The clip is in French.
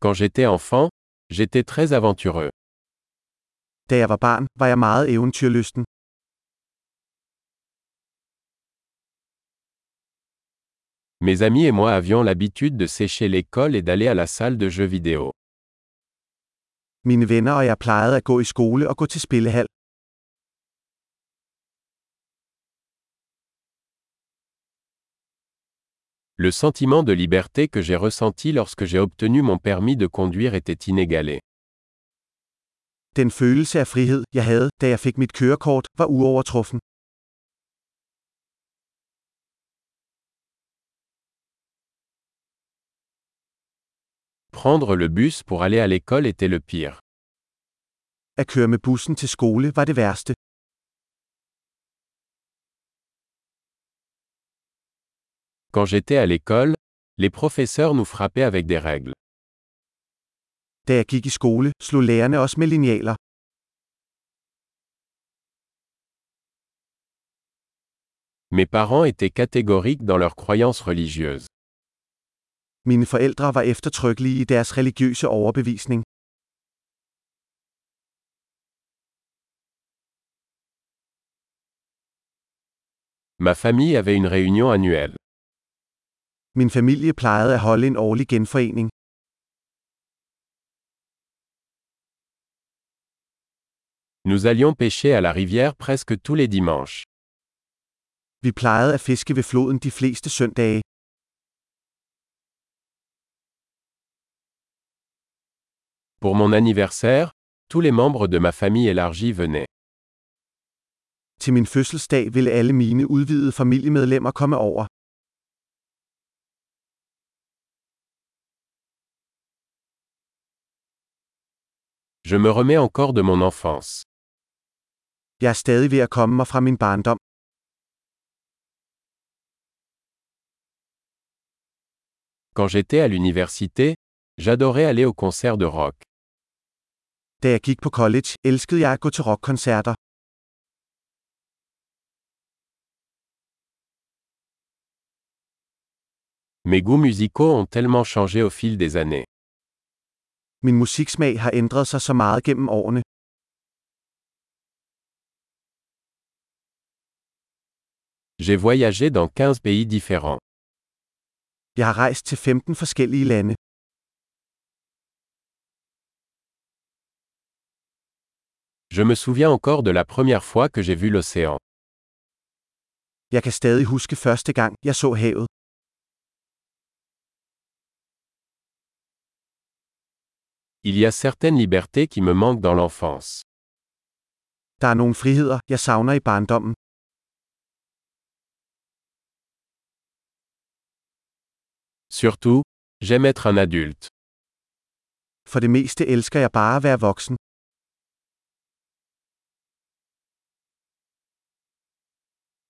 Quand j'étais enfant, j'étais très aventureux. Da jeg var barn, var jeg meget eventyrlysten. Mes amis et moi avions l'habitude de sécher l'école et d'aller à la salle de jeux vidéo. Mine venner og jeg plejede at gå i skole og gå til spillehal. Le sentiment de liberté que j'ai ressenti lorsque j'ai obtenu mon permis de conduire était inégalé. Den følelse af frihed, jeg havde, da jeg fik mit kørekort, var uovertruffen. Prendre le bus pour aller à l'école était le pire. At køre med bussen til skole var det værste. Quand j'étais à l'école, les professeurs nous frappaient avec des règles. Da jeg gik i skole, slog lærerne os med linealer. Mes parents étaient catégoriques dans leurs croyances religieuses. Mine forældre var eftertrykkelige i deres religiøse overbevisning. Ma famille avait une réunion annuelle. Min familie plejede at holde en årlig genforening. Nous allions pêcher à la rivière presque tous les dimanches. Vi plejede at fiske ved floden de fleste søndage. Pour mon anniversaire, tous les membres de ma famille élargie venaient. Til min fødselsdag ville alle mine udvidede familiemedlemmer komme over. Je me remets encore de mon enfance. Jeg er stadig ved at komme mig fra min barndom. Quand j'étais à l'université, j'adorais aller au concert de rock. Da jeg gik på college, elskede jeg at gå til rockkoncerter. Mes goûts musicaux ont tellement changé au fil des années. Min musiksmag har ændret sig så meget gennem årene. J'ai voyagé dans 15 pays différents. Jeg har rejst til 15 forskellige lande. Je me souviens encore de la première fois que j'ai vu l'océan. Jeg kan stadig huske første gang, jeg så havet. Il y a certaines libertés qui me manquent dans l'enfance. Der er nogle friheder, jeg savner i barndommen. Surtout, j'aime être un adulte. For det meste elsker jeg bare at være voksen.